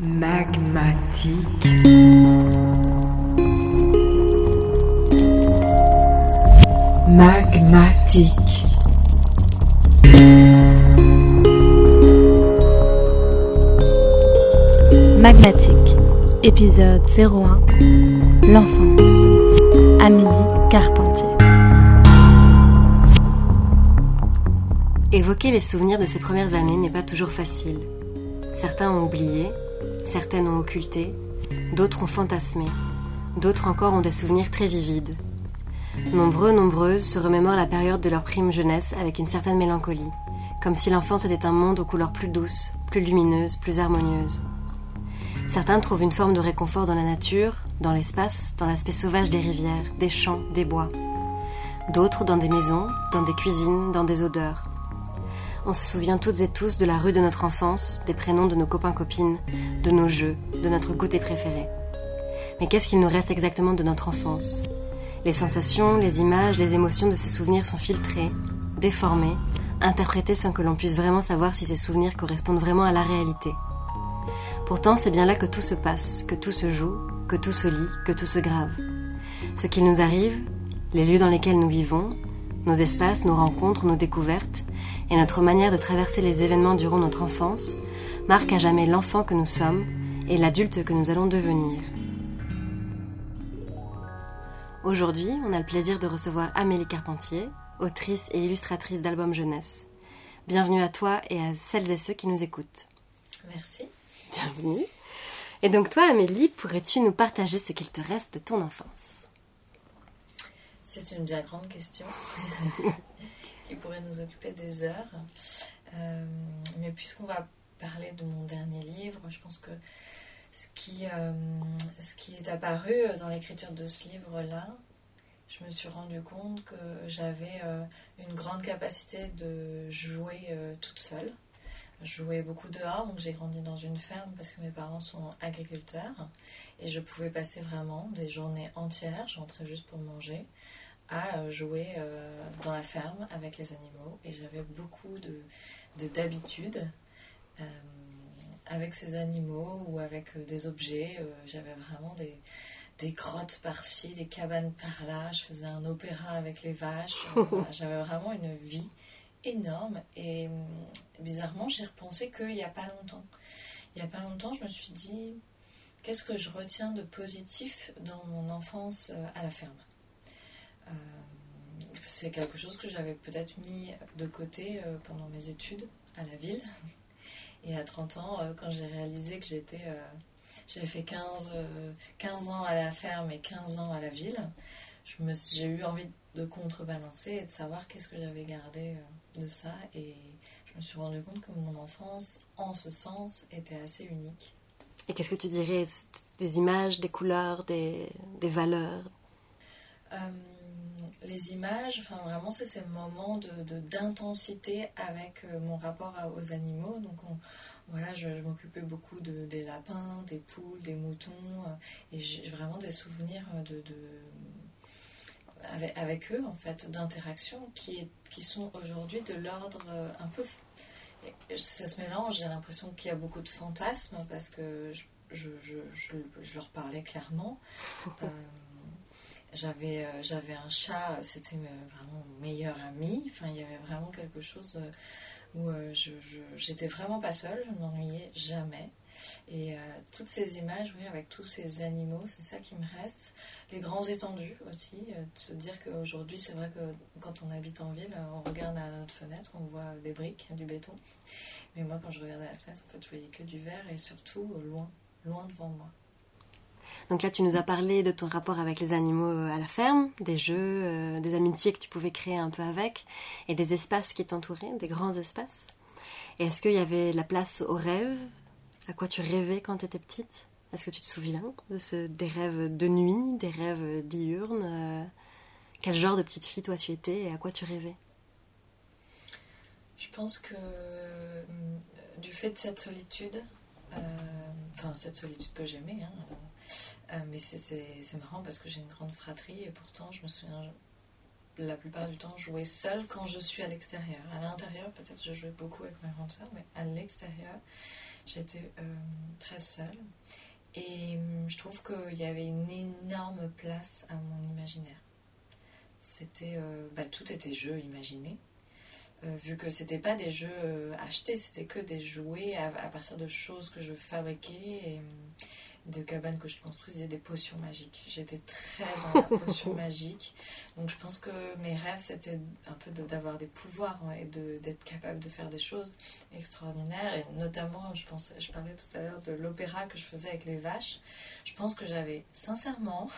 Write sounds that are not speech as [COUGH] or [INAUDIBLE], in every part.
magmatique. Magmatique. Magmatique, épisode 01, l'enfance. Amélie Carpentier. Évoquer les souvenirs de ces premières années n'est pas toujours facile. Certains ont oublié, certaines ont occulté, d'autres ont fantasmé, d'autres encore ont des souvenirs très vivides. Nombreux, nombreuses se remémorent la période de leur prime jeunesse avec une certaine mélancolie, comme si l'enfance était un monde aux couleurs plus douces, plus lumineuses, plus harmonieuses. Certains trouvent une forme de réconfort dans la nature, dans l'espace, dans l'aspect sauvage des rivières, des champs, des bois. D'autres dans des maisons, dans des cuisines, dans des odeurs. On se souvient toutes et tous de la rue de notre enfance, des prénoms de nos copains-copines, de nos jeux, de notre goûter préféré. Mais qu'est-ce qu'il nous reste exactement de notre enfance? Les sensations, les images, les émotions de ces souvenirs sont filtrés, déformés, interprétés sans que l'on puisse vraiment savoir si ces souvenirs correspondent vraiment à la réalité. Pourtant, c'est bien là que tout se passe, que tout se joue, que tout se lit, que tout se grave. Ce qui nous arrive, les lieux dans lesquels nous vivons, nos espaces, nos rencontres, nos découvertes, et notre manière de traverser les événements durant notre enfance, marquent à jamais l'enfant que nous sommes et l'adulte que nous allons devenir. Aujourd'hui, on a le plaisir de recevoir Amélie Carpentier, autrice et illustratrice d'albums jeunesse. Bienvenue à toi et à celles et ceux qui nous écoutent. Merci. Bienvenue. Et donc toi, Amélie, pourrais-tu nous partager ce qu'il te reste de ton enfance? C'est une bien grande question [LAUGHS] qui pourrait nous occuper des heures. Euh, mais puisqu'on va parler de mon dernier livre, je pense que ce qui, euh, ce qui est apparu dans l'écriture de ce livre-là, je me suis rendu compte que j'avais euh, une grande capacité de jouer toute seule. Je jouais beaucoup dehors, donc j'ai grandi dans une ferme parce que mes parents sont agriculteurs et je pouvais passer vraiment des journées entières, je rentrais juste pour manger, à euh, jouer euh, dans la ferme avec les animaux et j'avais beaucoup de de- d'habitudes euh, avec ces animaux ou avec des objets. J'avais vraiment des, des grottes par-ci, des cabanes par-là. Je faisais un opéra avec les vaches. [LAUGHS] J'avais vraiment une vie énorme et bizarrement, j'y repensé qu'il n'y a pas longtemps. Il n'y a pas longtemps, je me suis dit qu'est-ce que je retiens de positif dans mon enfance à la ferme? C'est quelque chose que j'avais peut-être mis de côté euh, pendant mes études à la ville. [LAUGHS] Et à 30 ans, euh, quand j'ai réalisé que j'étais, euh, j'avais fait 15, euh, 15 ans à la ferme et 15 ans à la ville, je me j'ai eu envie de contrebalancer et de savoir qu'est-ce que j'avais gardé euh, de ça. Et je me suis rendu compte que mon enfance, en ce sens, était assez unique. Et qu'est-ce que tu dirais? Des images, des couleurs, des, des valeurs? Euh, les images, enfin vraiment, c'est ces moments de, de- d'intensité avec euh, mon rapport à- aux animaux. Donc, on- voilà, je, je m'occupais beaucoup de, des lapins, des poules, des moutons, euh, et j'ai vraiment des souvenirs euh, de, de- avec, avec eux, en fait, d'interaction qui, qui sont aujourd'hui de l'ordre un peu. fou. Et ça se mélange, j'ai l'impression qu'il y a beaucoup de fantasmes parce que je, je, je- je- je leur parlais clairement. Euh, j'avais, euh, j'avais un chat, euh, c'était vraiment mon meilleur ami. Enfin, il y avait vraiment quelque chose euh, où je, j'étais vraiment pas seule, je ne m'ennuyais jamais. Et toutes ces images, oui, avec tous ces animaux, c'est ça qui me reste. Les grands étendus aussi, de se dire qu'aujourd'hui, c'est vrai que quand on habite en ville, on regarde à notre fenêtre, on voit des briques, du béton. Mais moi, quand je regardais à la fenêtre, en fait, je voyais que du verre et surtout loin, loin devant moi. Donc là, tu nous as parlé de ton rapport avec les animaux euh, à la ferme, des jeux, euh, des amitiés que tu pouvais créer un peu avec, et des espaces qui t'entouraient, des grands espaces. Et est-ce qu'il y avait la place aux rêves À quoi tu rêvais quand tu étais petite? Est-ce que tu te souviens des rêves de nuit, des rêves diurnes euh, Quel genre de petite fille toi tu étais et à quoi tu rêvais? Je pense que du fait de cette solitude, enfin cette solitude que j'aimais, hein, euh, mais c'est- marrant parce que j'ai une grande fratrie et pourtant je me souviens la plupart du temps jouer seule quand je suis à l'extérieur. À l'intérieur, peut-être je jouais beaucoup avec ma grande sœur, mais à l'extérieur, j'étais euh, très seule. Et hum, je trouve qu'il y avait une énorme place à mon imaginaire. C'était, euh, bah, tout était jeu imaginé. Vu que c'était pas des jeux achetés, c'était que des jouets à, partir de choses que je fabriquais hum, de cabanes que je construisais des potions magiques. J'étais très dans la potion [LAUGHS] magique. Donc je pense que mes rêves, c'était un peu d'avoir des pouvoirs et d'être capable de faire des choses extraordinaires. Et notamment, je, je parlais tout à l'heure de l'opéra que je faisais avec les vaches. Je pense que j'avais sincèrement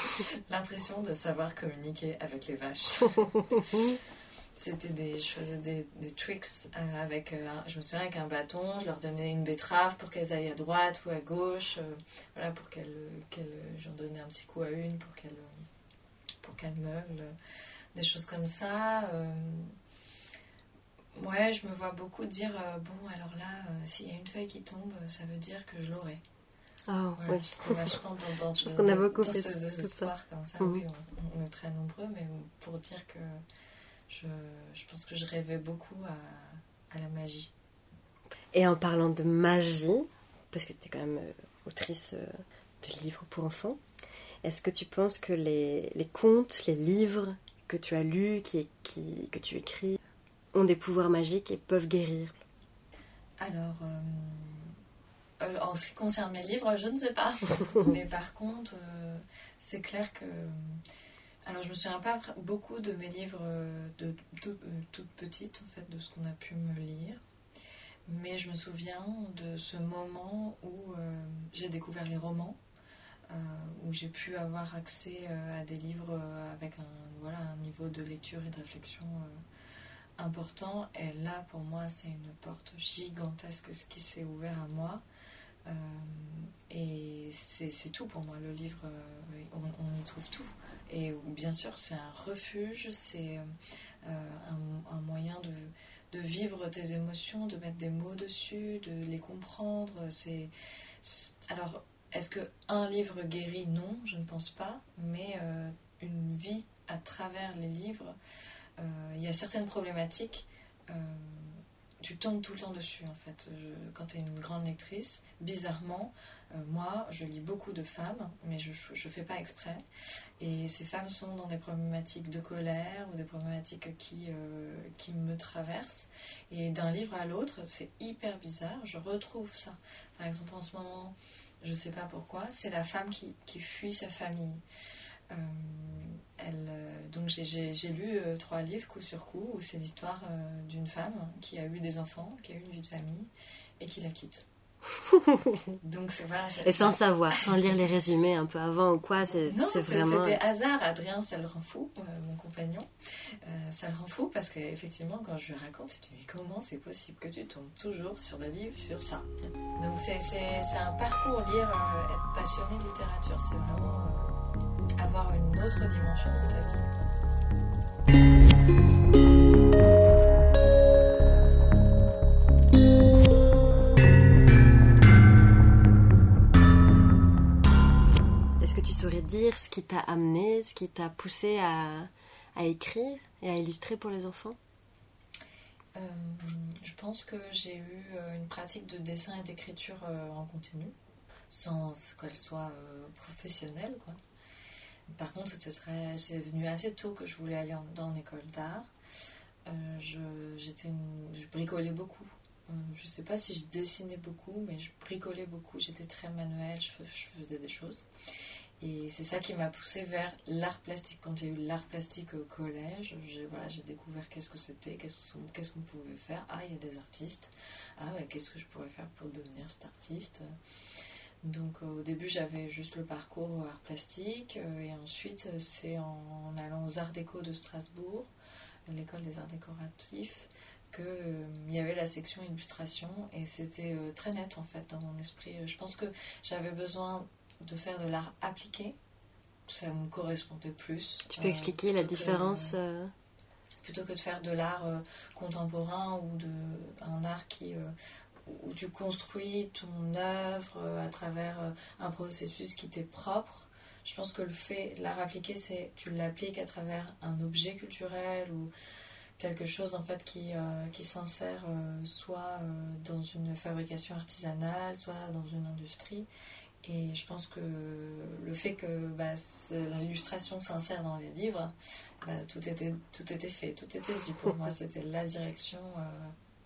[LAUGHS] l'impression de savoir communiquer avec les vaches. [LAUGHS] C'était des, je faisais des, des tricks euh, avec, euh, je me souviens avec un bâton, je leur donnais une betterave pour qu'elles aillent à droite ou à gauche, euh, voilà, pour qu'elles, qu'elles, j'en donnais un petit coup à une pour qu'elle, pour qu'elle meugle, des choses comme ça. ouais, je me vois beaucoup dire, bon, alors là, s'il y a une feuille qui tombe, ça veut dire que je l'aurai. Ah oh, ouais. [LAUGHS] vachement dans, dans, qu'on a beaucoup dans fait ces espoirs comme ça. Mhm. Oui, on, on, est très nombreux, mais pour dire que je, je, pense que je rêvais beaucoup à, à, la magie. Et en parlant de magie, parce que tu es quand même euh, autrice euh, de livres pour enfants, est-ce que tu penses que les, les, contes, les livres que tu as lus, qui, qui, que tu écris, ont des pouvoirs magiques et peuvent guérir? Alors, euh, en ce qui concerne mes livres, je ne sais pas. [LAUGHS] Mais par contre, c'est clair que alors, je me souviens pas beaucoup de mes livres euh, de, toutes euh, toute petite, en fait, de ce qu'on a pu me lire. Mais je me souviens de ce moment où euh, j'ai découvert les romans, où j'ai pu avoir accès à des livres avec un, voilà, un niveau de lecture et de réflexion important. Et là, pour moi, c'est une porte gigantesque qui s'est ouverte à moi. et c'est tout pour moi, le livre, on y trouve tout. Et bien sûr, c'est un refuge, c'est euh, un, moyen de, de, vivre tes émotions, de mettre des mots dessus, de les comprendre. C'est alors, est-ce que un livre guérit? Non, je ne pense pas. Mais euh, une vie à travers les livres, euh, il y a certaines problématiques tu tombes tout le temps dessus en fait. quand tu es une grande lectrice, bizarrement, euh, moi je lis beaucoup de femmes, mais je ne fais pas exprès. Et ces femmes sont dans des problématiques de colère ou des problématiques qui, euh, qui me traversent. Et d'un livre à l'autre, c'est hyper bizarre, je retrouve ça. Par exemple, en ce moment, je ne sais pas pourquoi, c'est la femme qui, qui fuit sa famille. Euh, elle, euh, donc j'ai lu euh, trois livres coup sur coup où c'est l'histoire d'une femme qui a eu des enfants, qui a eu une vie de famille et qui la quitte. [LAUGHS] Donc voilà, et sans savoir, sans lire les résumés un peu avant ou quoi, c'est vraiment. C'était hasard. Adrien, ça le rend fou, mon compagnon. ça le rend fou parce qu'effectivement, quand je lui raconte, il me dit mais comment c'est possible que tu tombes toujours sur des livres sur ça? Donc c'est un parcours lire, être passionné de littérature, c'est vraiment avoir une autre dimension dans ta vie. Est-ce que tu saurais dire ce qui t'a amené, ce qui t'a poussé à, à, écrire et à illustrer pour les enfants? Euh, Je pense que j'ai eu euh, une pratique de dessin et d'écriture euh, en continu, sans qu'elle soit professionnelle. Quoi. Par contre, c'est venu assez tôt que je voulais aller en, dans l'école d'art. Euh, je, bricolais beaucoup. Euh, je ne sais pas si je dessinais beaucoup, mais je bricolais beaucoup. J'étais très manuelle, je, faisais des choses. Et c'est ça qui m'a poussée vers l'art plastique. Quand j'ai eu l'art plastique au collège, j'ai, voilà, découvert qu'est-ce que c'était, qu'est-ce, qu'on pouvait faire. Ah, il y a des artistes. Ah, ouais, qu'est-ce que je pourrais faire pour devenir cet artiste? Donc euh, au début j'avais juste le parcours art plastique euh, et ensuite euh, c'est en, allant aux arts déco de Strasbourg, l'école des arts décoratifs, qu'il y avait la section illustration et c'était très net en fait dans mon esprit. Je pense que j'avais besoin de faire de l'art appliqué, ça me correspondait plus. Tu peux expliquer la différence Plutôt que de faire de l'art contemporain ou de un art qui où tu construis ton œuvre euh, à travers euh, un processus qui t'est propre. Je pense que le fait, l'art appliqué, c'est tu l'appliques à travers un objet culturel ou quelque chose en fait qui, euh, qui s'insère euh, soit euh, dans une fabrication artisanale, soit dans une industrie. Et je pense que le fait que bah, l'illustration s'insère dans les livres, bah, tout, était, tout était fait, tout était dit pour moi. [LAUGHS] C'était la direction.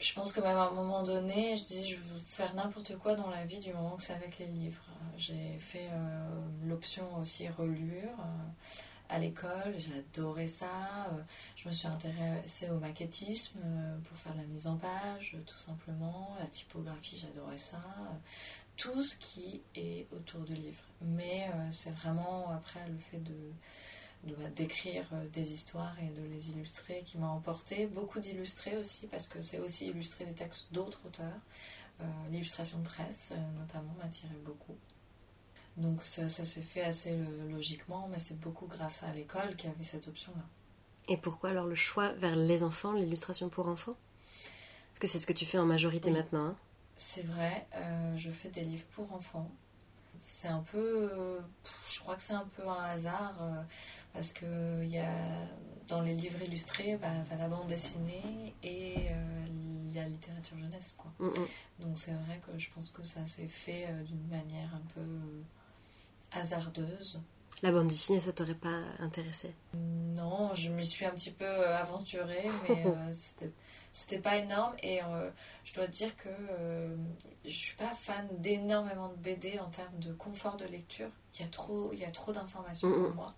Je pense que même à un moment donné, je dis je veux faire n'importe quoi dans la vie du moment que c'est avec les livres. J'ai fait l'option aussi relure à l'école, j'adorais ça. Euh, je me suis intéressée au maquettisme euh, pour faire la mise en page, tout simplement. La typographie, j'adorais ça. Tout ce qui est autour du livre. Mais euh, c'est vraiment après le fait de d'écrire des histoires et de les illustrer qui m'a emporté. Beaucoup d'illustrer aussi, parce que c'est aussi illustrer des textes d'autres auteurs. L'illustration de presse, notamment, m'attirait beaucoup. Donc ça, s'est fait assez logiquement, mais c'est beaucoup grâce à l'école qui avait cette option-là. Et pourquoi alors le choix vers les enfants, l'illustration pour enfants? Parce que c'est ce que tu fais en majorité maintenant. Hein c'est vrai, euh, je fais des livres pour enfants. C'est un peu, je crois que c'est un peu un hasard euh, parce que y a, dans les livres illustrés, bah, tu as la bande dessinée et euh, la littérature jeunesse. Quoi. Mm, mm. Donc c'est vrai que je pense que ça s'est fait d'une manière un peu hasardeuse. La bande dessinée, ça t'aurait pas intéressé? Non, je m'y suis un petit peu euh, aventurée, mais [LAUGHS] euh, c'était c'était pas énorme et euh, je dois dire que je suis pas fan d'énormément de BD en termes de confort de lecture. Il y a trop, il y a trop d'informations pour moi.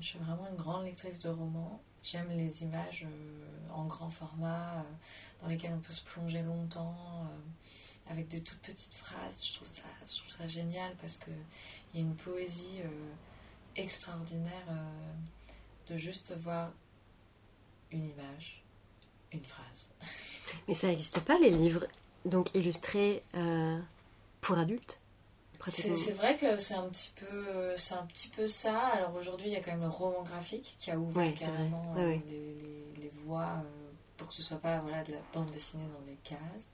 je suis vraiment une grande lectrice de romans. J'aime les images en grand format dans lesquelles on peut se plonger longtemps avec des toutes petites phrases. Je trouve ça, je trouve ça génial parce que il y a une poésie euh, extraordinaire euh, de juste voir une image, une phrase. Mais ça n'existe pas les livres donc illustrés euh, pour adultes c'est vrai que c'est un petit peu c'est un petit peu ça. Alors aujourd'hui il y a quand même le roman graphique qui a ouvert carrément les, les, voies pour que ce soit pas voilà de la bande dessinée dans des cases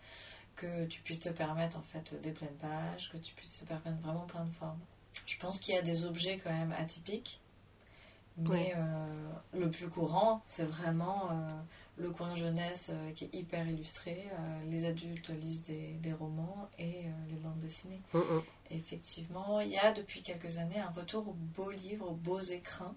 que tu puisses te permettre en fait des pleines pages que tu puisses te permettre vraiment plein de formes. Je pense qu'il y a des objets quand même atypiques. Mais euh, le plus courant, c'est vraiment euh, le coin jeunesse euh, qui est hyper illustré. les adultes lisent des, romans et les bandes dessinées. Mm, mm. Effectivement, il y a depuis quelques années un retour aux beaux livres, aux beaux écrins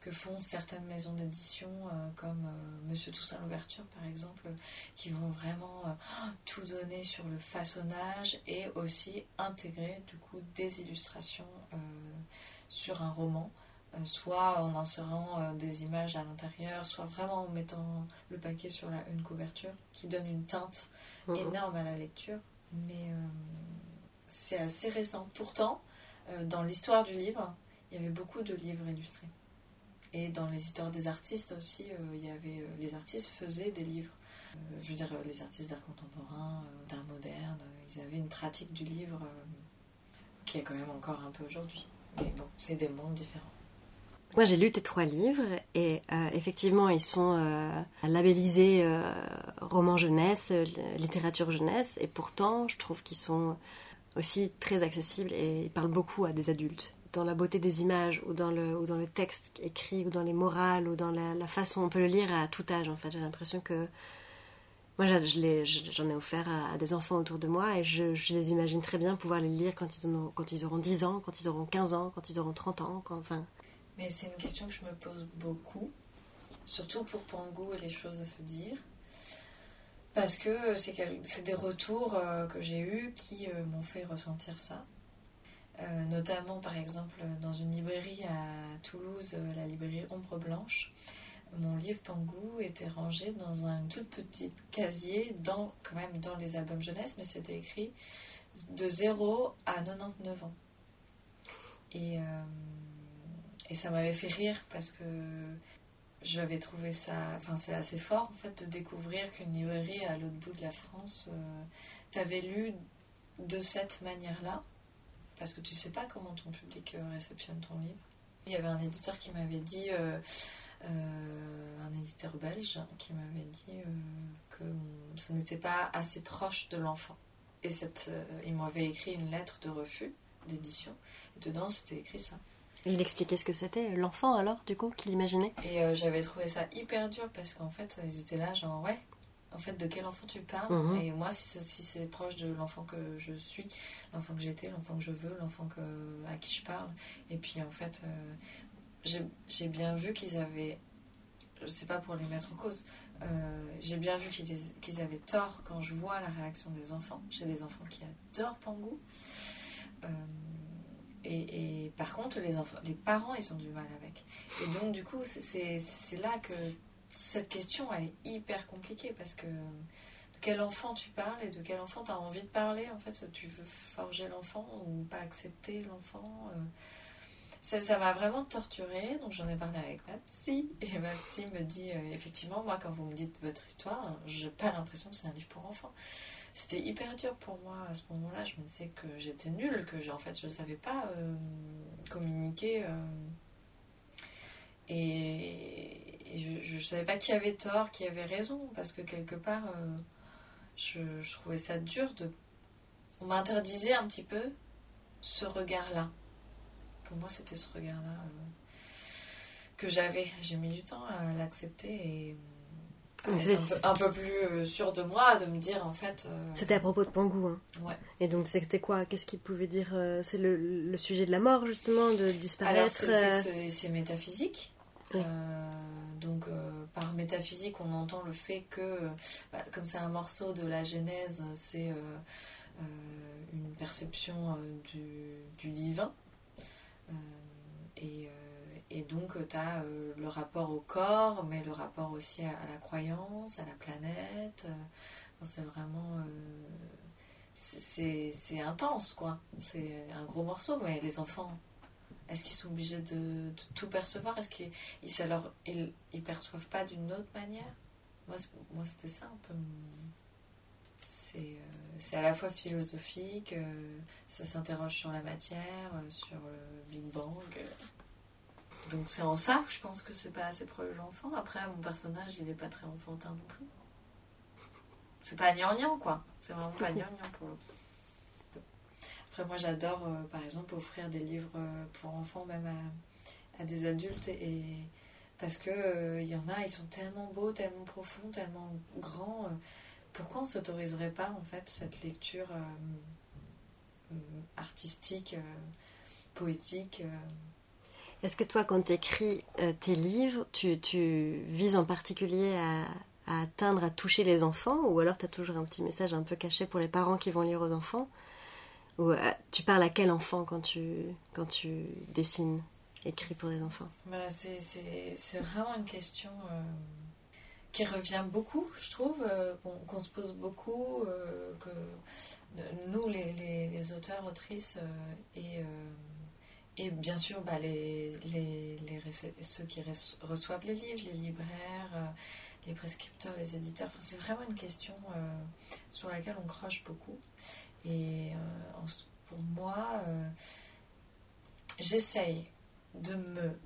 que font certaines maisons d'édition comme Monsieur Toussaint l'ouverture par exemple, qui vont vraiment tout donner sur le façonnage et aussi intégrer du coup des illustrations sur un roman, euh, soit en insérant euh, des images à l'intérieur, soit vraiment en mettant le paquet sur la, une couverture qui donne une teinte énorme à la lecture. Mais euh, c'est assez récent. Pourtant, dans l'histoire du livre, il y avait beaucoup de livres illustrés. Et dans les histoires des artistes aussi, il y avait, les artistes faisaient des livres. je veux dire, les artistes d'art contemporain, d'art moderne, ils avaient une pratique du livre qui est quand même encore un peu aujourd'hui. Mais bon, c'est des mondes différents. Moi, j'ai lu tes trois livres et euh, effectivement, ils sont euh, labellisés euh, roman jeunesse, littérature jeunesse, et pourtant, je trouve qu'ils sont aussi très accessibles et ils parlent beaucoup à des adultes. Dans la beauté des images, ou dans le, ou dans le texte écrit, ou dans les morales, ou dans la, façon, on peut le lire à tout âge en fait. J'ai l'impression que moi, j'en ai, offert à, des enfants autour de moi et je, les imagine très bien pouvoir les lire quand ils, auront, quand ils auront 10 ans, quand ils auront 15 ans, quand ils auront 30 ans. enfin... Mais c'est une question que je me pose beaucoup, surtout pour Pangou et les choses à se dire. Parce que c'est des retours euh, que j'ai eus qui euh, m'ont fait ressentir ça. Euh, notamment, par exemple, dans une librairie à Toulouse, la librairie Ombre Blanche, mon livre Pangou était rangé dans un tout petit casier, dans, quand même dans les albums jeunesse, mais c'était écrit de 0 à 99 ans. Et, et ça m'avait fait rire parce que j'avais trouvé ça. Enfin, c'est assez fort en fait de découvrir qu'une librairie à l'autre bout de la France euh, t'avait lu de cette manière-là. Parce que tu sais pas comment ton public euh, réceptionne ton livre. Il y avait un éditeur qui m'avait dit euh, un éditeur belge qui m'avait dit euh, que ce n'était pas assez proche de l'enfant. Et cette, euh, il m'avait écrit une lettre de refus d'édition. Et dedans, c'était écrit ça. Il expliquait ce que c'était, l'enfant alors, du coup, qu'il imaginait Et euh, j'avais trouvé ça hyper dur parce qu'en fait, ils étaient là, genre, ouais, en fait, de quel enfant tu parles? Mhm. Et moi, si, ça- si c'est proche de l'enfant que je suis, l'enfant que j'étais, l'enfant que je veux, l'enfant à qui je parle. Et puis, en fait, euh, j'ai bien vu qu'ils avaient. C'est pas pour les mettre en cause. euh, j'ai bien vu qu'ils avaient tort quand je vois la réaction des enfants. J'ai des enfants qui adorent Pangou. Euh, et, par contre, les, enfants, les parents, ils ont du mal avec. Et donc, du coup, c'est là que cette question, elle est hyper compliquée parce que de quel enfant tu parles et de quel enfant tu as envie de parler. En fait, tu veux forger l'enfant ou pas accepter l'enfant. euh? Ça ça m'a vraiment torturée, donc j'en ai parlé avec ma psy. Et ma psy me dit euh, effectivement, moi, quand vous me dites votre histoire, j'ai pas l'impression que c'est un livre pour enfants. C'était hyper dur pour moi à ce moment-là. Je me disais que j'étais nulle, que en fait je ne savais pas euh, communiquer. euh, et, je ne savais pas qui avait tort, qui avait raison, parce que quelque part, euh, je, trouvais ça dur de. On m'interdisait un petit peu ce regard-là. Que moi, c'était ce regard-là que j'avais. J'ai mis du temps à l'accepter et Donc être c'est- un peu, un peu plus euh, sûre de moi, de me dire en fait. euh, C'était à propos de Pangou. Hein. Ouais. Et donc c'était quoi? Qu'est-ce qu'il pouvait dire euh, C'est le, le sujet de la mort, justement, de disparaître c'est métaphysique. Euh, donc, euh, par métaphysique, on entend le fait que, bah, comme c'est un morceau de la Genèse, c'est une perception du, du divin. Et, et donc, tu as le rapport au corps, mais le rapport aussi à, la croyance, à la planète. Euh, c'est vraiment. euh, c'est- intense, quoi. C'est un gros morceau, mais les enfants, est-ce qu'ils sont obligés de, tout percevoir? Est-ce qu'ils ils, ils, ils perçoivent pas d'une autre manière? Moi, c'était ça un peu. C'est euh, à la fois philosophique, euh, ça s'interroge sur la matière, euh, sur le Big Bang. Donc c'est en ça que je pense que c'est pas assez proche de l'enfant. Après, mon personnage, il est pas très enfantin non plus. C'est pas gnangnan, quoi. C'est vraiment pas gnangnan pour le coup. Après, moi, j'adore, euh, par exemple, offrir des livres euh, pour enfants, même à, à des adultes. Et, parce que euh, il y en a, ils sont tellement beaux, tellement profonds, tellement grands. euh, pourquoi on s'autoriserait pas, en fait, cette lecture artistique, poétique Est-ce que toi, quand tu écris tes livres, tu, vises en particulier à, atteindre, à toucher les enfants Ou alors tu as toujours un petit message un peu caché pour les parents qui vont lire aux enfants? Ou euh, tu parles à quel enfant quand tu, quand tu dessines, écris pour des enfants? Bah, c'est, vraiment une question euh, qui revient beaucoup, je trouve, euh, qu'on, se pose beaucoup, euh, que euh, nous, les, les, les auteurs, autrices, euh, et, euh, et bien sûr bah, les, ceux qui reç- reçoivent les livres, les libraires, euh, les prescripteurs, les éditeurs, c'est vraiment une question euh, sur laquelle on croche beaucoup. Et euh, pour moi, j'essaye de me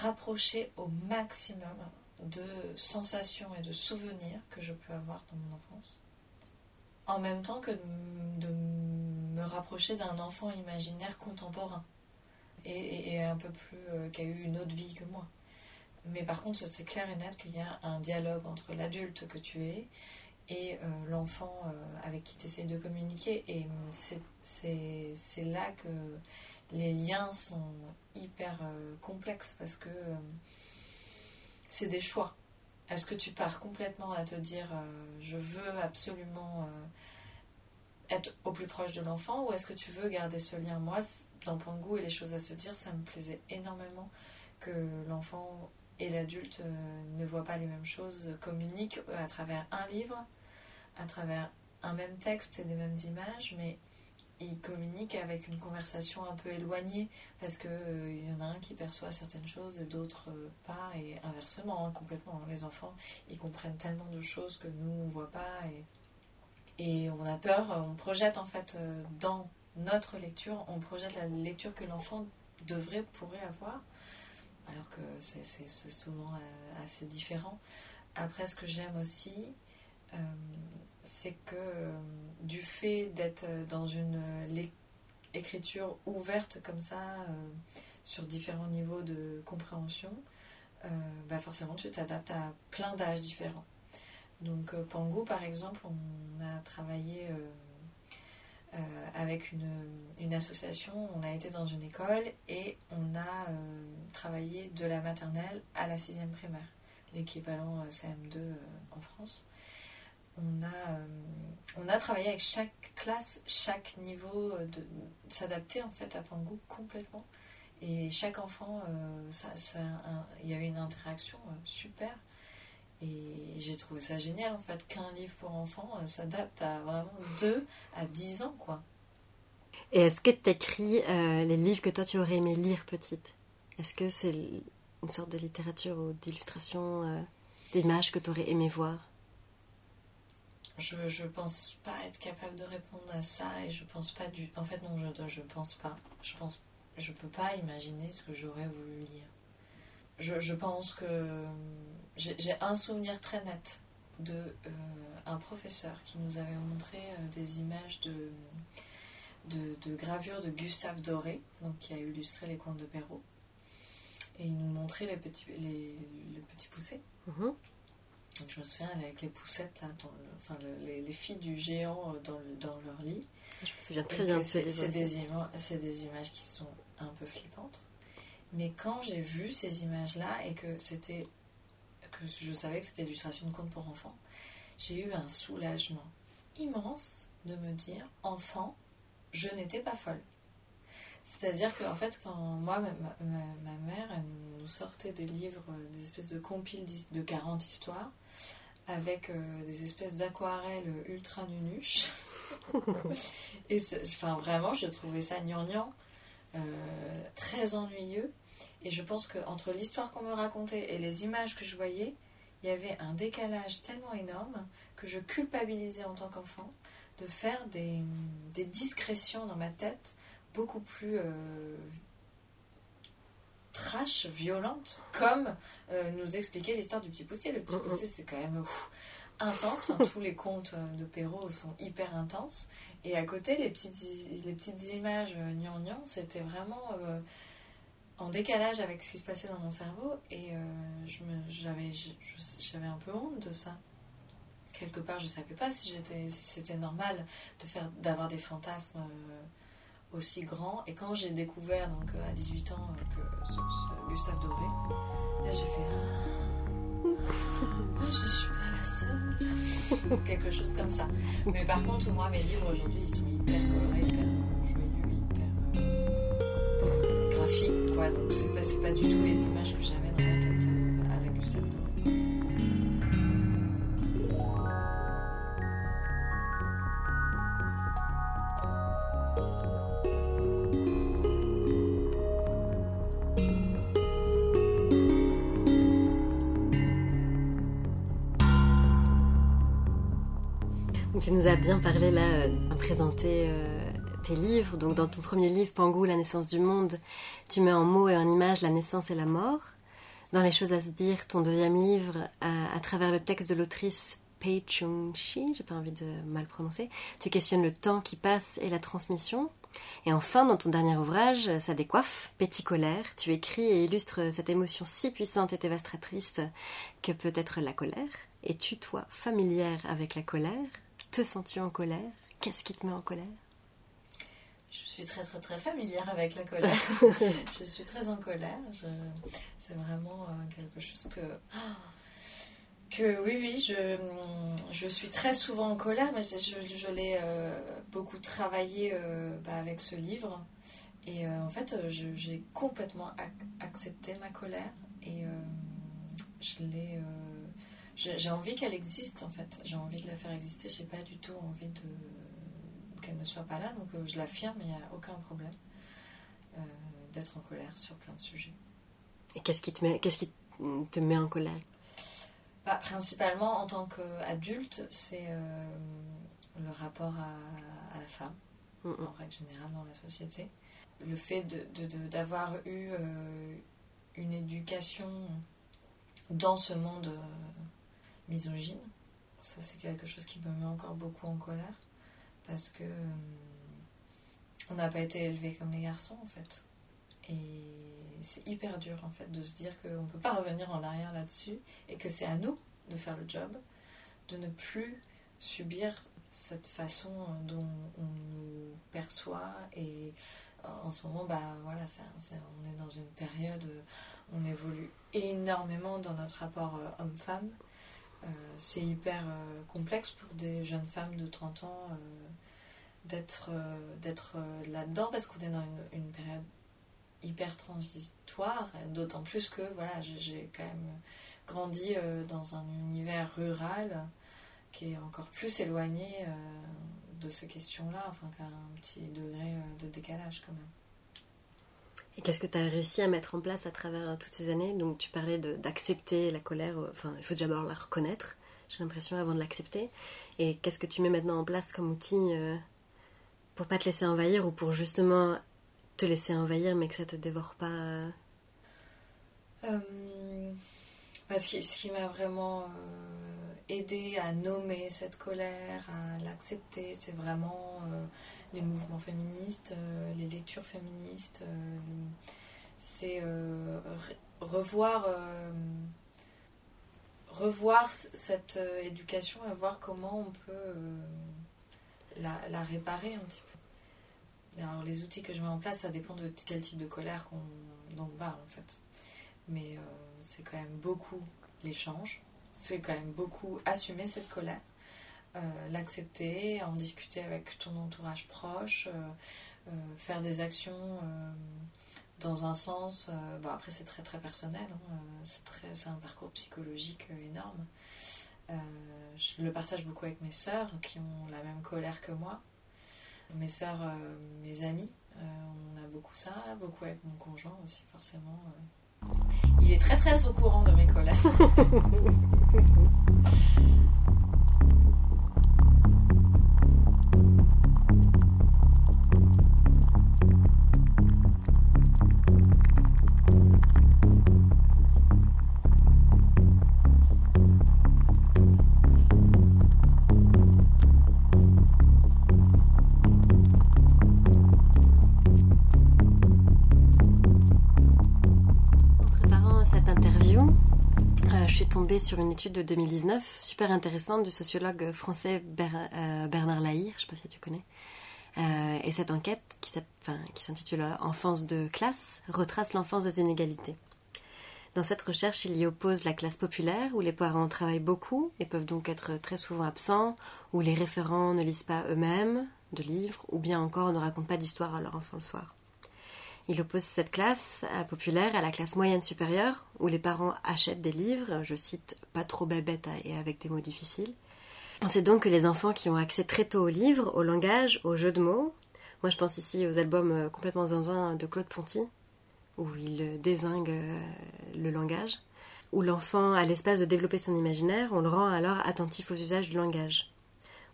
rapprocher au maximum de sensations et de souvenirs que je peux avoir dans mon enfance. En même temps que de me rapprocher d'un enfant imaginaire contemporain et, un peu plus euh, qui a eu une autre vie que moi. Mais par contre, c'est clair et net qu'il y a un dialogue entre l'adulte que tu es et euh, l'enfant euh, avec qui tu essayes de communiquer. Et hum, c'est- là que les liens sont hyper complexes parce que c'est des choix. Est-ce que tu pars complètement à te dire euh, je veux absolument euh, être au plus proche de l'enfant ou est-ce que tu veux garder ce lien? Moi, dans Pangou et les choses à se dire, ça me plaisait énormément que l'enfant et l'adulte euh, ne voient pas les mêmes choses, communiquent à travers un livre, à travers un même texte et des mêmes images, mais ils communiquent avec une conversation un peu éloignée parce que euh, il y en a un qui perçoit certaines choses et d'autres euh, pas et inversement hein, complètement hein. les enfants ils comprennent tellement de choses que nous on voit pas et, et on a peur on projette en fait euh, dans notre lecture on projette la lecture que l'enfant devrait pourrait avoir alors que c'est souvent euh, assez différent après ce que j'aime aussi euh, c'est que euh, du fait d'être euh, dans une euh, écriture ouverte comme ça, euh, sur différents niveaux de compréhension, bah forcément tu t'adaptes à plein d'âges différents. Donc Pango par exemple, on a travaillé avec une, une, association, on a été dans une école et on a travaillé de la maternelle à la sixième primaire, l'équivalent CM2 en France on a, euh, on a travaillé avec chaque classe, chaque niveau, euh, de, s'adapter en fait à Pango complètement. Et chaque enfant, euh, ça, il y avait une interaction super. Et j'ai trouvé ça génial en fait qu'un livre pour enfants s'adapte à vraiment 2 à 10 ans quoi. Et est-ce que tu écris les livres que toi tu aurais aimé lire petite? Est-ce que c'est une sorte de littérature ou d'illustration, d'image que tu aurais aimé voir? Je, je pense pas être capable de répondre à ça et je pense pas du. En fait, non, je, je pense pas. Je pense. Je peux pas imaginer ce que j'aurais voulu lire. Je, pense que j'ai un souvenir très net de euh, un professeur qui nous avait montré euh, des images de, de, gravures de Gustave Doré, donc qui a illustré les contes de Perrault. Et il nous montrait les petits, les, les petits poussés. Je me souviens, avec les poussettes, là, enfin, les, filles du géant euh, dans, dans, leur lit. Je me souviens très bien de C'est des, c'est des images qui sont un peu flippantes. Mais quand j'ai vu ces images-là et que c'était que je savais que c'était l'illustration de contes pour enfants, j'ai eu un soulagement immense de me dire, enfant, je n'étais pas folle. C'est-à-dire qu'en fait, quand moi, ma, ma, mère, elle nous sortait des livres, des espèces de compiles de 40 histoires, avec euh, des espèces d'aquarelles ultra nunuches. [LAUGHS] et enfin, vraiment, je trouvais ça gnangnan, euh, très ennuyeux. Et je pense qu'entre l'histoire qu'on me racontait et les images que je voyais, il y avait un décalage tellement énorme que je culpabilisais en tant qu'enfant de faire des, des, discrétions dans ma tête beaucoup plus euh, trash, violente, comme euh, nous expliquait l'histoire du petit poussé. Le petit poussé, c'est quand même intense. tous les contes euh, de Perrault sont hyper intenses. Et à côté, les petites, les petites images gnangnan, c'était vraiment en décalage avec ce qui se passait dans mon cerveau. Et j'avais j'avais un peu honte de ça quelque part, je savais pas si j'étais, si c'était normal de d'avoir des fantasmes aussi grand. Et quand j'ai découvert, donc euh, à 18 ans, euh, que ce, Gustave Doré, j'ai fait ah, je suis pas la seule. [LAUGHS] Quelque chose comme ça. Mais par contre, moi, mes livres aujourd'hui, ils sont hyper colorés, hyper joyeux, hyper euh, graphiques, quoi. Donc c'est pas, pas du tout les images que j'avais dans bien parlé là, euh, présenté euh, tes livres. Donc dans ton premier livre, Pangou, La naissance du monde, tu mets en mots et en images la naissance et la mort. Dans Les choses à se dire, ton deuxième livre, à, travers le texte de l'autrice Pei Chung-chi, j'ai pas envie de mal prononcer, tu questionnes le temps qui passe et la transmission. Et enfin, dans ton dernier ouvrage, Ça décoiffe, Petit colère, tu écris et illustres cette émotion si puissante et dévastatrice que peut être la colère. Es-tu, toi, familière avec la colère te sens-tu en colère? Qu'est-ce qui te met en colère? Je suis très très très familière avec la colère. [LAUGHS] je suis très en colère. C'est vraiment euh, quelque chose que... [GASPS] Que oui, oui, je, je suis très souvent en colère, mais je, je l'ai euh, beaucoup travaillé euh, bah, avec ce livre. Et en fait, j'ai complètement accepté ma colère et je l'ai j'ai envie qu'elle existe en fait. J'ai envie de la faire exister. J'ai pas du tout envie de qu'elle ne soit pas là. Donc euh, je l'affirme, il n'y a aucun problème euh, d'être en colère sur plein de sujets. Et qu'est-ce qui te met, qu'est-ce qui te met en colère? Bah, Principalement en tant qu'adulte, c'est euh, le rapport à, la femme, en règle générale dans la société. Le fait d'avoir de, eu une éducation dans ce monde misogyne. Ça, c'est quelque chose qui me met encore beaucoup en colère parce que euh, on n'a pas été élevé comme les garçons en fait. Et c'est hyper dur en fait de se dire qu'on ne peut pas revenir en arrière là-dessus et que c'est à nous de faire le job, de ne plus subir cette façon dont on nous perçoit et en ce moment, bah, voilà, on est dans une période où on évolue énormément dans notre rapport euh, homme-femme. Euh, c'est hyper euh, complexe pour des jeunes femmes de 30 ans d'être d'être là-dedans parce qu'on est dans une, période hyper transitoire, d'autant plus que voilà, j'ai quand même grandi dans un univers rural qui est encore plus éloigné de ces questions-là, enfin qu'à un petit degré de décalage quand même. Et qu'est-ce que tu as réussi à mettre en place à travers euh, toutes ces années? Donc tu parlais d'accepter la colère, euh, enfin il faut d'abord la reconnaître, j'ai l'impression, avant de l'accepter. Et qu'est-ce que tu mets maintenant en place comme outil euh, pour pas te laisser envahir ou pour justement te laisser envahir mais que ça te dévore pas parce que ce qui m'a vraiment aidé à nommer cette colère, à l'accepter, c'est vraiment les mouvements féministes, euh, les lectures féministes. Euh, c'est euh, revoir, revoir cette éducation et voir comment on peut la, réparer un petit peu. Alors, les outils que je mets en place, ça dépend de quel type de colère qu'on va en fait. Mais c'est quand même beaucoup l'échange, c'est quand même beaucoup assumer cette colère. Euh, l'accepter, en discuter avec ton entourage proche, euh, euh, faire des actions dans un sens. bon, après, c'est très très personnel, hein, c'est un parcours psychologique énorme. je le partage beaucoup avec mes sœurs qui ont la même colère que moi. Mes sœurs, mes amis, on a beaucoup ça, beaucoup avec mon conjoint aussi, forcément. Il est très très au courant de mes colères. [LAUGHS] sur une étude de 2019, super intéressante, du sociologue français euh, Bernard Lahire, je ne sais pas si tu connais. Euh, et cette enquête, qui s'intitule Enfance de classe, retrace l'enfance des inégalités. Dans cette recherche, il y oppose la classe populaire, où les parents travaillent beaucoup et peuvent donc être très souvent absents, où les référents ne lisent pas eux-mêmes de livres, ou bien encore ne racontent pas d'histoire à leur enfant le soir. Il oppose cette classe populaire à la classe moyenne supérieure, où les parents achètent des livres, je cite, pas trop bébêtes et avec des mots difficiles. C'est donc que les enfants qui ont accès très tôt aux livres, au langage, aux jeux de mots, moi je pense ici aux albums euh, complètement zinzin de Claude Ponty, où il désingue euh, le langage, où l'enfant a l'espace de développer son imaginaire, on le rend alors attentif aux usages du langage.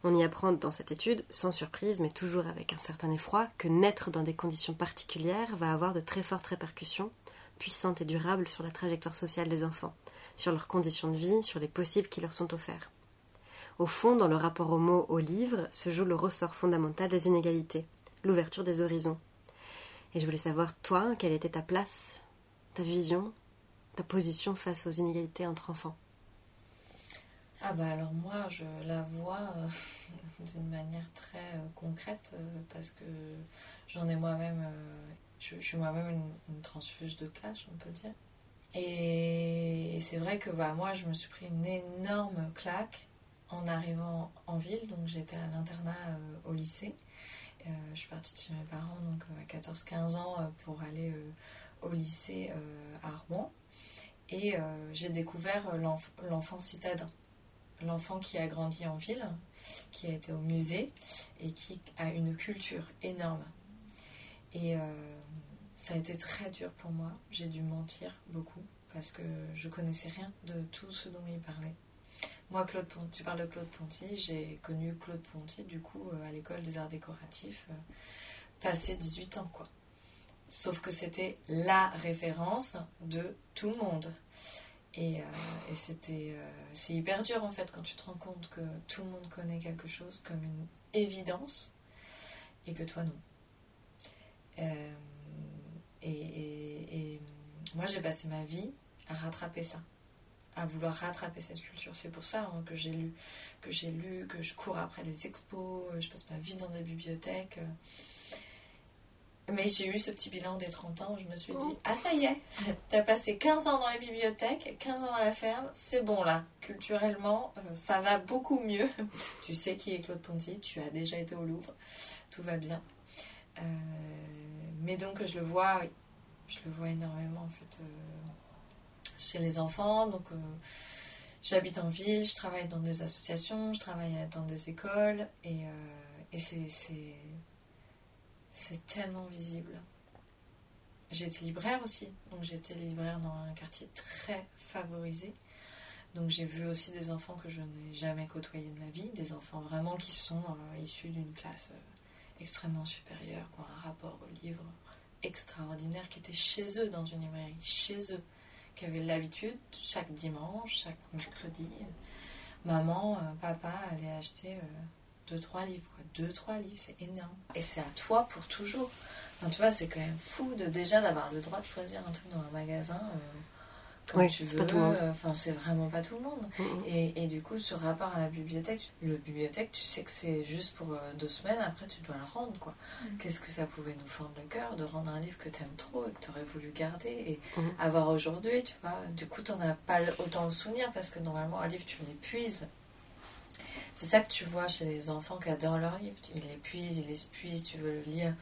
On y apprend dans cette étude, sans surprise, mais toujours avec un certain effroi, que naître dans des conditions particulières va avoir de très fortes répercussions, puissantes et durables, sur la trajectoire sociale des enfants, sur leurs conditions de vie, sur les possibles qui leur sont offerts. Au fond, dans le rapport au mot, au livre, se joue le ressort fondamental des inégalités, l'ouverture des horizons. Et je voulais savoir, toi, quelle était ta place, ta vision, ta position face aux inégalités entre enfants? Ah bah alors moi je la vois euh, [LAUGHS] d'une manière très euh, concrète euh, parce que j'en ai moi-même, je, suis moi-même une, transfuge de clash on peut dire. Et, c'est vrai que bah, moi je me suis pris une énorme claque en arrivant en ville, donc j'étais à l'internat au lycée. je suis partie de chez mes parents donc à 14-15 ans pour aller au lycée à Rouen. Et j'ai découvert l'enfant citadin l'enfant qui a grandi en ville, qui a été au musée et qui a une culture énorme. Et euh, ça a été très dur pour moi. J'ai dû mentir beaucoup parce que je connaissais rien de tout ce dont il parlait. Moi, Claude tu parles de Claude Ponty, j'ai connu Claude Ponty du coup euh, à l'école des arts décoratifs, euh, passé 18 ans quoi. Sauf que c'était la référence de tout le monde. Et, euh, c'était, euh, c'est hyper dur en fait quand tu te rends compte que tout le monde connaît quelque chose comme une évidence et que toi non. Euh, Et, et- et moi, j'ai passé ma vie à rattraper ça, à vouloir rattraper cette culture. C'est pour ça hein, que j'ai lu, que j'ai lu, que je cours après les expos, je passe ma vie dans des bibliothèques. Mais j'ai eu ce petit bilan des 30 ans où je me suis dit Ah, ça y est, [LAUGHS] t'as passé 15 ans dans les bibliothèques, 15 ans à la ferme, c'est bon là. Culturellement, euh, ça va beaucoup mieux. [LAUGHS] tu sais qui est Claude Ponty, tu as déjà été au Louvre, tout va bien. Euh, mais donc, je le vois, oui, je le vois énormément en fait euh, chez les enfants. Donc, euh, j'habite en ville, je travaille dans des associations, je travaille dans des écoles et, et c'est, c'est, tellement visible. Été libraire aussi, donc j'étais libraire dans un quartier très favorisé. Donc j'ai vu aussi des enfants que je n'ai jamais côtoyés de ma vie, des enfants vraiment qui sont euh, issus d'une classe euh, extrêmement supérieure, qui ont un rapport au livre extraordinaire, qui étaient chez eux dans une librairie, chez eux, qui avaient l'habitude, chaque dimanche, chaque mercredi, euh, maman, papa allaient acheter deux, trois livres. quoi. Deux, trois livres, c'est énorme. Et c'est à toi pour toujours. Enfin, tu vois, c'est quand même fou de déjà d'avoir le droit de choisir un truc dans un magasin. euh, comme Ouais, tu c'est veux. pas tout le monde. Enfin, c'est vraiment pas tout le monde. Mhm. Et, et du coup, ce rapport à la bibliothèque, le bibliothèque, tu sais que c'est juste pour euh, deux semaines, après tu dois le rendre, quoi. Qu'est-ce que ça pouvait nous fendre le cœur de rendre un livre que t'aimes trop et que t'aurais voulu garder et avoir aujourd'hui, tu vois? Du coup, t'en as pas autant le souvenir parce que normalement, un livre, tu l'épuises. C'est ça que tu vois chez les enfants qui adorent leur livre. Ils l'épuisent, ils l'épuisent, tu veux le lire.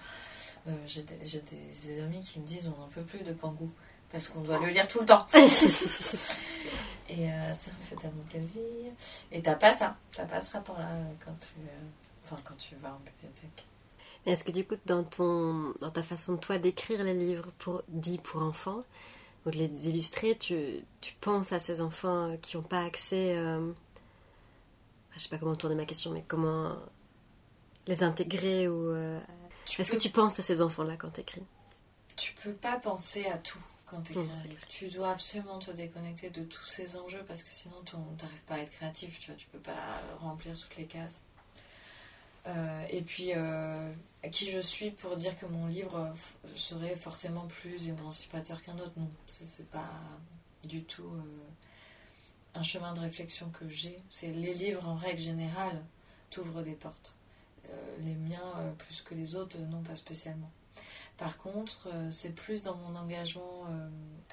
Euh, J'ai des, amis qui me disent on n'en peut plus de Pangou parce qu'on doit le lire tout le temps. [LAUGHS] Et euh, ça me fait tellement plaisir. Et t'as pas ça, t'as pas ce rapport-là euh, quand tu, enfin, quand tu vas en bibliothèque. Mais Est-ce que du coup, dans, ton, dans ta façon de toi d'écrire les livres pour, dits pour enfants, ou de les illustrer, tu, tu penses à ces enfants qui n'ont pas accès... euh, je sais pas comment tourner ma question, mais comment les intégrer ou... euh, Est-ce peux, que tu penses à ces enfants-là quand tu écris tu peux pas penser à tout quand tu écris un livre. Tu dois absolument te déconnecter de tous ces enjeux parce que sinon tu n'arrives pas à être créatif, tu vois, tu peux pas remplir toutes les cases. Euh, et puis, euh, qui je suis pour dire que mon livre serait forcément plus émancipateur qu'un autre? Non, c'est pas du tout euh, un chemin de réflexion que j'ai. C'est les livres en règle générale t'ouvrent des portes. Euh, les miens, euh, plus que les autres, non pas spécialement. Par contre, euh, c'est plus dans mon engagement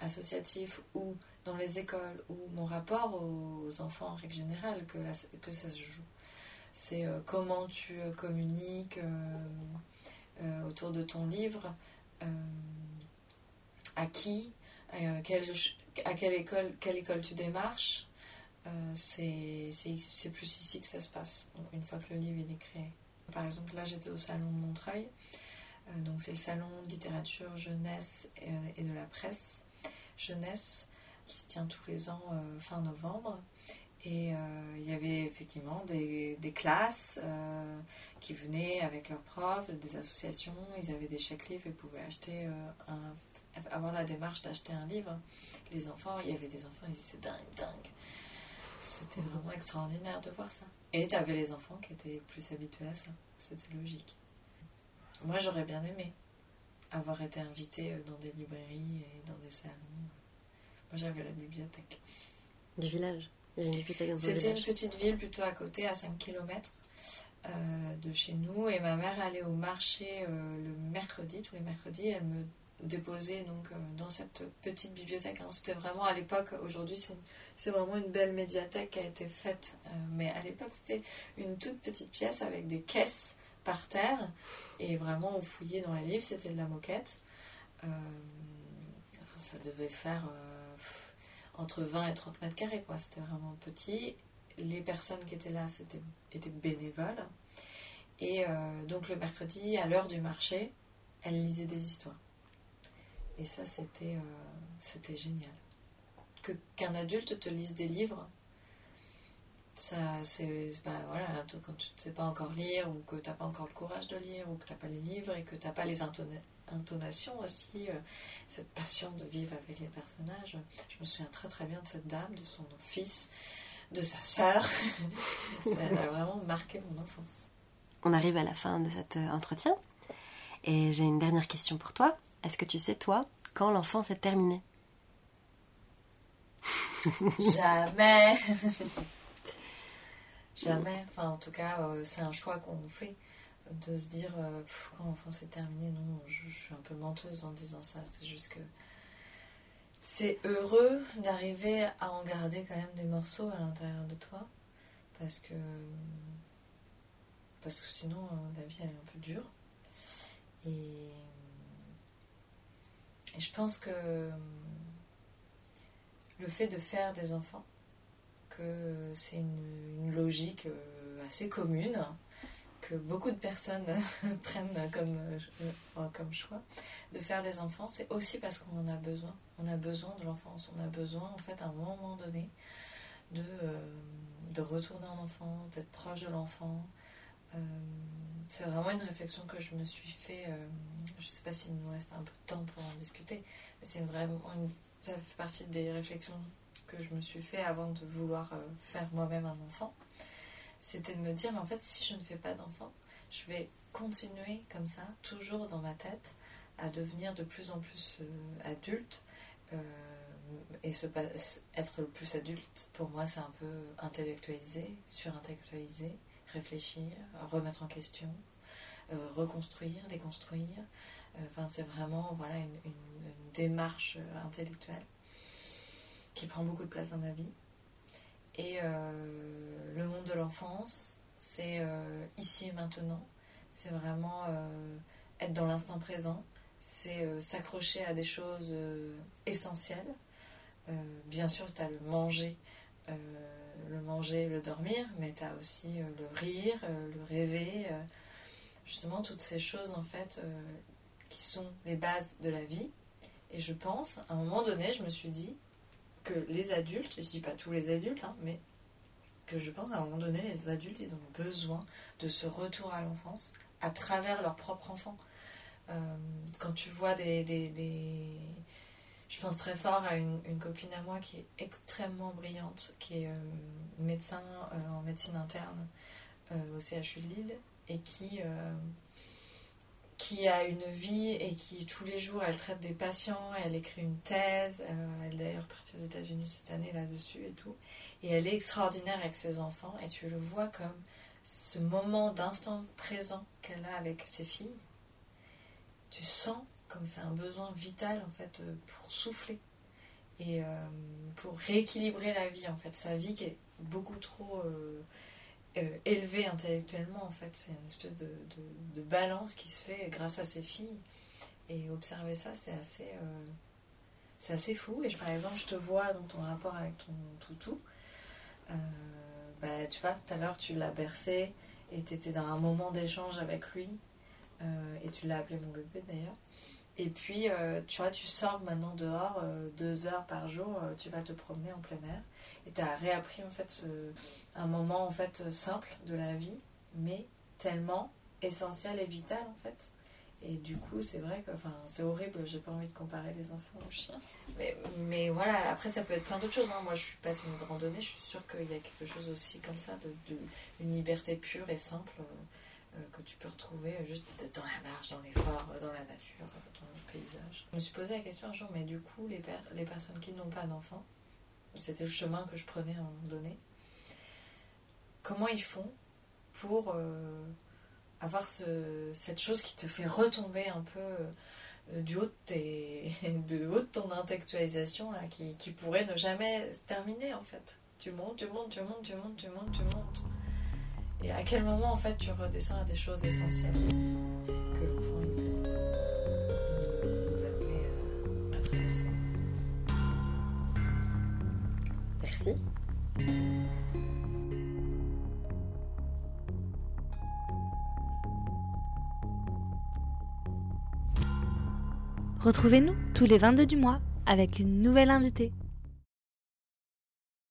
associatif ou dans les écoles ou mon rapport aux enfants en règle générale que, ça se joue. C'est comment tu communiques autour de ton livre, à qui, à quelle école tu démarches. Euh, c'est plus ici que ça se passe, une fois que le livre est créé. Par exemple, là j'étais au salon de Montreuil, euh, donc c'est le salon de littérature jeunesse et, et de la presse jeunesse qui se tient tous les ans euh, fin novembre. Et euh, il y avait effectivement des, des classes euh, qui venaient avec leurs profs, des associations, ils avaient des chèques livres et pouvaient acheter euh, avoir la démarche d'acheter un livre. Les enfants, il y avait des enfants, ils disaient dingue, dingue. C'était vraiment extraordinaire de voir ça. Et tu avais les enfants qui étaient plus habitués à ça. C'était logique. Moi, j'aurais bien aimé avoir été invitée dans des librairies et dans des salons. Moi, j'avais la bibliothèque. Du village Il y avait une bibliothèque dans ton C'était une petite ville plutôt à côté, à 5 km de chez nous. Et ma mère allait au marché euh, le mercredi, tous les mercredis. Elle me déposait donc euh, dans cette petite bibliothèque. hein. C'était vraiment à l'époque, aujourd'hui c'est vraiment une belle médiathèque qui a été faite. Euh, mais à l'époque c'était une toute petite pièce avec des caisses par terre. Et vraiment on fouillait dans les livres, c'était de la moquette. Euh, ça devait faire entre 20 et 30 mètres carrés, quoi. C'était vraiment petit. Les personnes qui étaient là c'était, étaient bénévoles. Et donc le mercredi, à l'heure du marché, elle lisait des histoires. Et ça, c'était, euh, génial. Que, qu'un adulte te lise des livres, ça, c'est, pas, voilà, quand tu ne sais pas encore lire, ou que tu n'as pas encore le courage de lire, ou que tu n'as pas les livres, et que tu n'as pas les intona- intonations aussi, euh, cette passion de vivre avec les personnages. Je me souviens très très bien de cette dame, de son fils, de sa sœur. [LAUGHS] ça a vraiment marqué mon enfance. On arrive à la fin de cet entretien. Et j'ai une dernière question pour toi. Est-ce que tu sais, toi, quand l'enfance est terminée? Jamais [LAUGHS] Jamais. Enfin, en tout cas, euh, c'est un choix qu'on fait de se dire euh, quand l'enfance est terminée. Non, je, suis un peu menteuse en disant ça. C'est juste que c'est heureux d'arriver à en garder quand même des morceaux à l'intérieur de toi. Parce que, parce que sinon, euh, la vie, elle est un peu dure. Et, et je pense que le fait de faire des enfants, que c'est une, logique euh, assez commune, que beaucoup de personnes [LAUGHS] prennent comme, euh, comme choix, de faire des enfants, c'est aussi parce qu'on en a besoin. On a besoin de l'enfance, on a besoin en fait à un moment donné de, euh, de retourner en enfant, d'être proche de l'enfant. C'est vraiment une réflexion que je me suis fait. je ne sais pas s'il nous reste un peu de temps pour en discuter, mais c'est vraiment ça fait partie des réflexions que je me suis fait avant de vouloir euh, faire moi-même un enfant, c'était de me dire, mais en fait, si je ne fais pas d'enfant, je vais continuer comme ça, toujours dans ma tête, à devenir de plus en plus euh, adulte. Euh, et se, être le plus adulte, pour moi, c'est un peu intellectualiser, surintellectualiser, réfléchir, remettre en question, reconstruire, déconstruire. Enfin, c'est vraiment voilà, une démarche intellectuelle qui prend beaucoup de place dans ma vie. Et euh, le monde de l'enfance, c'est euh, ici et maintenant. C'est vraiment euh, être dans l'instant présent. C'est s'accrocher à des choses essentielles. bien sûr, tu as le manger, le manger, le dormir, mais tu as aussi le rire, le rêver. justement, toutes ces choses, en fait, qui sont les bases de la vie. Et je pense, à un moment donné, je me suis dit, que les adultes, je dis pas tous les adultes, hein, mais que je pense à un moment donné, les adultes, ils ont besoin de ce retour à l'enfance à travers leur propre enfant. Euh, quand tu vois des, Je pense très fort à une, copine à moi qui est extrêmement brillante, qui est euh, médecin euh, en médecine interne au CHU de Lille et qui qui a une vie et qui tous les jours elle traite des patients, elle écrit une thèse, euh, elle est d'ailleurs partie aux États-Unis cette année là-dessus et tout. Et elle est extraordinaire avec ses enfants et tu le vois comme ce moment d'instant présent qu'elle a avec ses filles. Tu sens comme c'est un besoin vital en fait euh, pour souffler et euh, pour rééquilibrer la vie en fait, sa vie qui est beaucoup trop euh, élevé intellectuellement en fait. C'est une espèce de, de, balance qui se fait grâce à ses filles. Et observer ça, c'est assez, c'est assez fou. Et je, par exemple, je te vois dans ton rapport avec ton toutou. Bah, tu vois, tout à l'heure, tu l'as bercé et tu étais dans un moment d'échange avec lui. et tu l'as appelé mon bébé d'ailleurs. Et puis, tu vois, tu sors maintenant dehors deux heures par jour, tu vas te promener en plein air et tu as réappris en fait un moment en fait simple de la vie, mais tellement essentiel et vital en fait. Et du coup, c'est vrai que enfin, c'est horrible, j'ai pas envie de comparer les enfants aux chiens. Mais, mais voilà, après, ça peut être plein d'autres choses. Hein. Moi, je suis passionnée de randonnée, je suis sûre qu'il y a quelque chose aussi comme ça, de, une liberté pure et simple euh, que tu peux retrouver juste dans la marche, dans l'effort, dans la nature, Je me suis posé la question un jour, mais du coup, les, les personnes qui n'ont pas d'enfants, c'était le chemin que je prenais à un moment donné. Comment ils font pour euh, avoir cette chose qui te fait retomber un peu euh, du haut de, [LAUGHS] de, haut de ton intellectualisation, là, qui, qui, pourrait ne jamais se terminer en fait. Tu montes, tu montes, tu montes, tu montes, tu montes, tu montes. Et à quel moment en fait tu redescends à des choses essentielles? Retrouvez-nous tous les 22 du mois avec une nouvelle invitée.